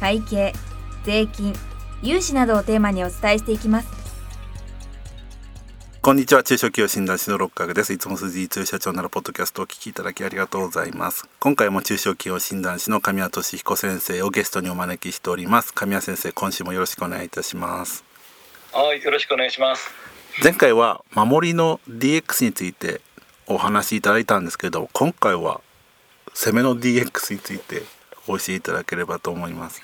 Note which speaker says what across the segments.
Speaker 1: 会計税金融資などをテーマにお伝えしていきます。
Speaker 2: こんにちは。中小企業診断士の六角です。いつも数字通社長ならポッドキャストをお聞きいただきありがとうございます。今回も中小企業診断士の神谷俊彦先生をゲストにお招きしております。神谷先生今週もよろしくお願いいたします。
Speaker 3: はいよろしくお願いします。
Speaker 2: 前回は守りの DX についてお話しいただいたんですけど今回は攻めの DX について教えいただければと思います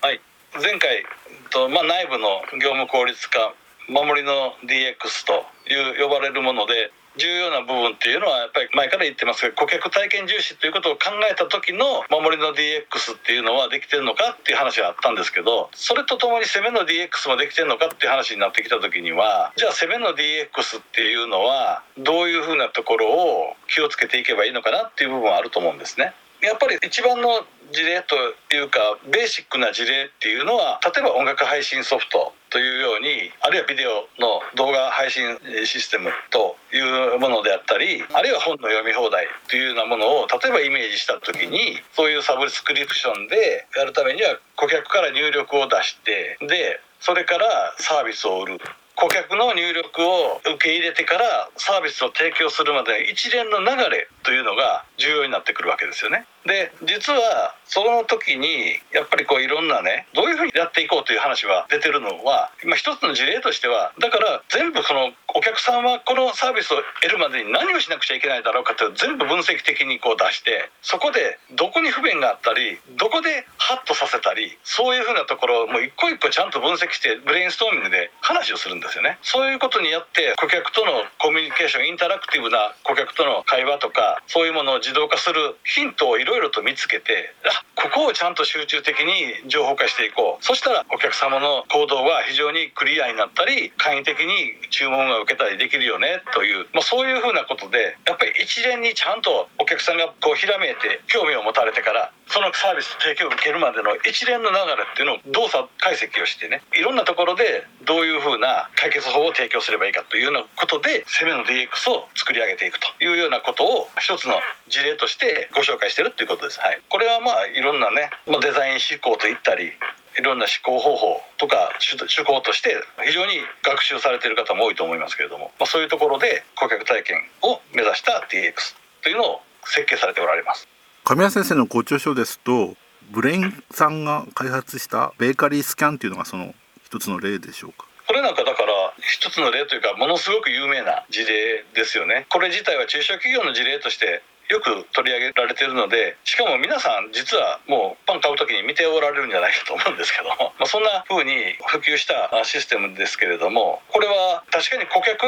Speaker 3: はい前回と、まあ、内部の業務効率化守りの DX という呼ばれるもので重要な部分っていうのはやっぱり前から言ってますが顧客体験重視ということを考えた時の守りの DX っていうのはできてるのかっていう話があったんですけどそれとともに攻めの DX もできてるのかっていう話になってきた時にはじゃあ攻めの DX っていうのはどういうふうなところを気をつけていけばいいのかなっていう部分はあると思うんですね。やっぱり一番の事例というかベーシックな事例っていうのは例えば音楽配信ソフトというようにあるいはビデオの動画配信システムというものであったりあるいは本の読み放題というようなものを例えばイメージした時にそういうサブスクリプションでやるためには顧客から入力を出してでそれからサービスを売る。顧客の入力を受け入れてからサービスを提供するまで一連の流れというのが重要になってくるわけですよね。で実はその時にやっぱりこういろんなねどういうふうにやっていこうという話は出てるのは今一つの事例としてはだから全部そのお客さんはこのサービスを得るまでに何をしなくちゃいけないだろうかという全部分析的にこう出してそこでどこに不便があったりどこでハッとさせたりそういうふうなところをもう一個一個ちゃんと分析してブレインストーミングで話をするんですよね。そういうことによって顧客とのコミュニケーションインタラクティブな顧客との会話とかそういうものを自動化するヒントをいろいろと見つけてあここをちゃんと集中的に情報化していこう。そしたらお客様の行動は非常にクリアになったり簡易的に注文が受けたりできるよねという、まあ、そういうふうなことでやっぱり一連にちゃんとお客さんがこうひらめいて興味を持たれてからそのサービス提供を受けるまでの一連の流れっていうのを動作解析をしてねいろんなところでどういうふうな解決法を提供すればいいかというようなことで攻めの DX を作り上げていくというようなことを一つの事例としてご紹介してるっていうことです。はい、これはまあいろんなね、まあ、デザイン思考といったりいろんな思考方法とか手法として非常に学習されてる方も多いと思いますけれども、まあ、そういうところで顧客体験を目指した DX というのを設計されておられます。
Speaker 2: 神谷先生のご著書ですとブレインさんが開発したベーカリースキャンっていうのがその一つの例でしょうか？
Speaker 3: これなんかだから一つの例というかものすごく有名な事例ですよね。これ自体は中小企業の事例としてよく取り上げられてるのでしかも皆さん実はもうパン買う時に見ておられるんじゃないかと思うんですけども、まあ、そんな風に普及したシステムですけれどもこれは確かに顧客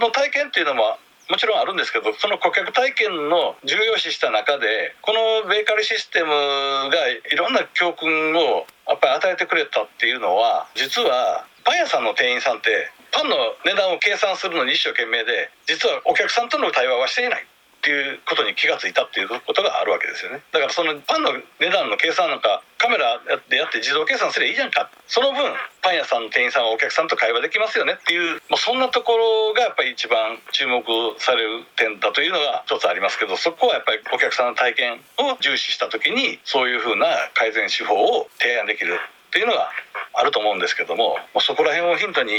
Speaker 3: の体験っていうのももちろんあるんですけどその顧客体験の重要視した中でこのベーカリーシステムがいろんな教訓をやっぱり与えてくれたっていうのは実はパン屋さんの店員さんってパンの値段を計算するのに一生懸命で実はお客さんとの対話はしていない。ていうことに気がついたっていうことがあるわけですよね。だからそのパンの値段の計算なんかカメラでやって自動計算すればいいじゃんか。その分パン屋さんの店員さんはお客さんと会話できますよねっていう、まあ、そんなところがやっぱり一番注目される点だというのが一つありますけどそこはやっぱりお客さんの体験を重視した時にそういうふうな改善手法を提案できるっていうのがあると思うんですけどもそこら辺をヒントに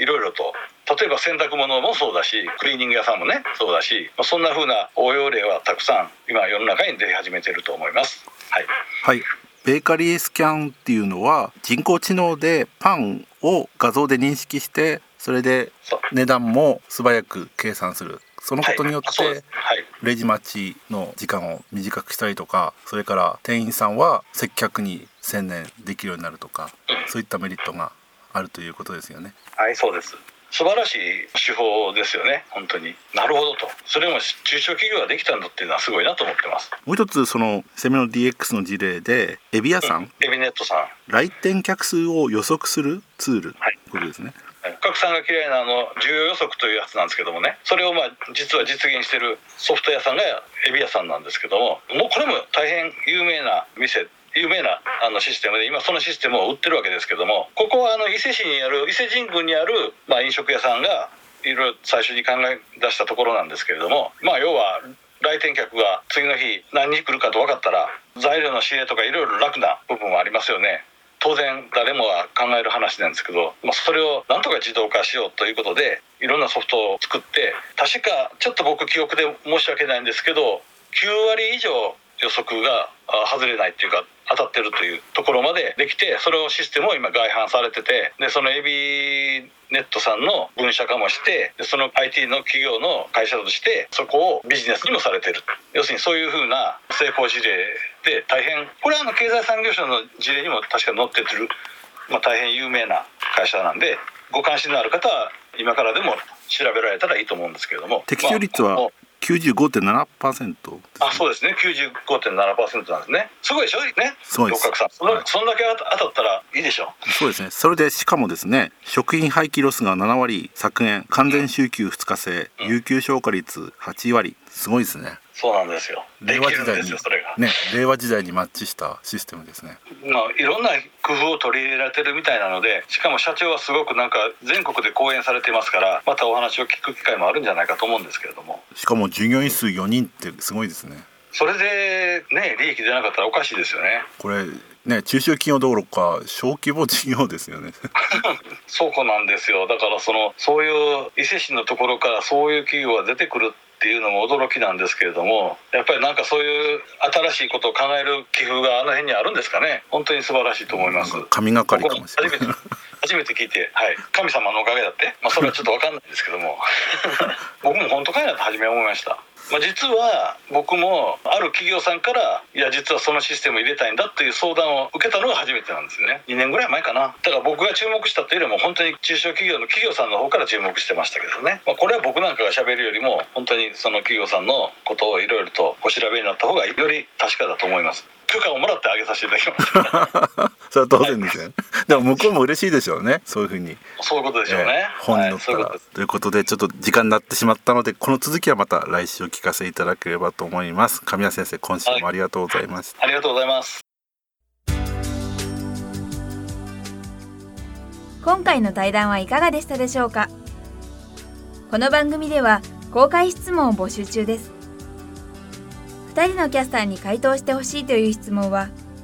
Speaker 3: いろいろと。例えば洗濯物もそうだしクリーニング屋さんもねそうだし、まあ、そんな風な応用例はたくさん今世の中に出始めていると思います。はい、
Speaker 2: はい。ベーカリースキャンっていうのは人工知能でパンを画像で認識してそれで値段も素早く計算する。そのことによってレジ待ちの時間を短くしたりとかそれから店員さんは接客に専念できるようになるとかそういったメリットがあるということですよね。
Speaker 3: はいそうです。素晴らしい手法ですよね。本当に。なるほどと。それも中小企業ができたんだっていうのはすごいなと思ってます。
Speaker 2: もう一つそのセミの DX の事例でエビ屋さん、うん、
Speaker 3: エビネットさん。
Speaker 2: 来店客数を予測するツール、はい、ことですね。
Speaker 3: 拡散が嫌いなあの需要予測というやつなんですけどもね。それをまあ実は実現してるソフト屋さんがエビ屋さんなんですけどももうこれも大変有名な店有名なあのシステムで今そのシステムを売ってるわけですけどもここはあの伊勢市にある伊勢神宮にある、まあ、飲食屋さんがいろいろ最初に考え出したところなんですけれどもまあ要は来店客が次の日何人来るかと分かったら材料の仕入れとかいろいろ楽な部分はありますよね。当然誰もが考える話なんですけど、まあ、それをなんとか自動化しようということでいろんなソフトを作って確かちょっと僕記憶で申し訳ないんですけど9割以上予測が外れないっていうか当たってるというところまでできてそれをシステムを今外販されててでそのエビネットさんの分社化もしてでその IT の企業の会社としてそこをビジネスにもされてる。要するにそういうふうな成功事例で大変これはあの経済産業省の事例にも確か載ってる、まあ、大変有名な会社なんでご関心のある方は今からでも調べられたらいいと思うんですけれども。
Speaker 2: 適正率は、まあ95.7%、
Speaker 3: あそうですね。95.7%なんですね。すごいでしょ？ね。そうです。そん。そんだけ当たったらいいでしょ？
Speaker 2: そうですね。それでしかもですね食品廃棄ロスが7割削減完全週休2日制、うん、有給消化率8割すごいですね
Speaker 3: そうなんですよ。令和時代に
Speaker 2: ね、令和時代にマッチしたシステムですね。
Speaker 3: まあいろんな工夫を取り入れられてるみたいなので、しかも社長はすごくなんか全国で講演されてますから、またお話を聞く機会もあるんじゃないかと思うんですけれども。
Speaker 2: しかも従業員数4人ってすごいですね。
Speaker 3: それでね利益出なかったらおかしいですよね。
Speaker 2: これね中小企業どころか小規模事業ですよね。
Speaker 3: そうこなんですよ。だからそのそういう伊勢市のところからそういう企業が出てくるっていうのも驚きなんですけれどもやっぱりなんかそういう新しいことを考える寄付があの辺にあるんですかね。本当に素晴らしいと思います。
Speaker 2: 神がかりかもしれない
Speaker 3: 初めて聞いて、はい、神様のおかげだって、まあ、それはちょっと分かんないですけども。僕も本当かいなと初め思いました。まあ、実は僕もある企業さんからいや実はそのシステム入れたいんだという相談を受けたのが初めてなんですよね。2年ぐらい前かな。だから僕が注目したというよりも本当に中小企業の企業さんの方から注目してましたけどね、まあ、これは僕なんかがしゃべるよりも本当にその企業さんのことをいろいろとお調べになった方がより確かだと思います。許可をもらってあげさせていただきます
Speaker 2: それは当然ですよね、はい、でも向こうも嬉しいでしょうね。そういうふうに。
Speaker 3: そういうことでしょうね、
Speaker 2: えー、本に載ったら、はい、ということでちょっと時間になってしまったのでこの続きはまた来週お聞かせいただければと思います。神谷先生今週もありがとうございました、
Speaker 3: はい、ありがとうございます。
Speaker 1: 今回の対談はいかがでしたでしょうか？この番組では公開質問を募集中です。2人のキャスターに回答してほしいという質問は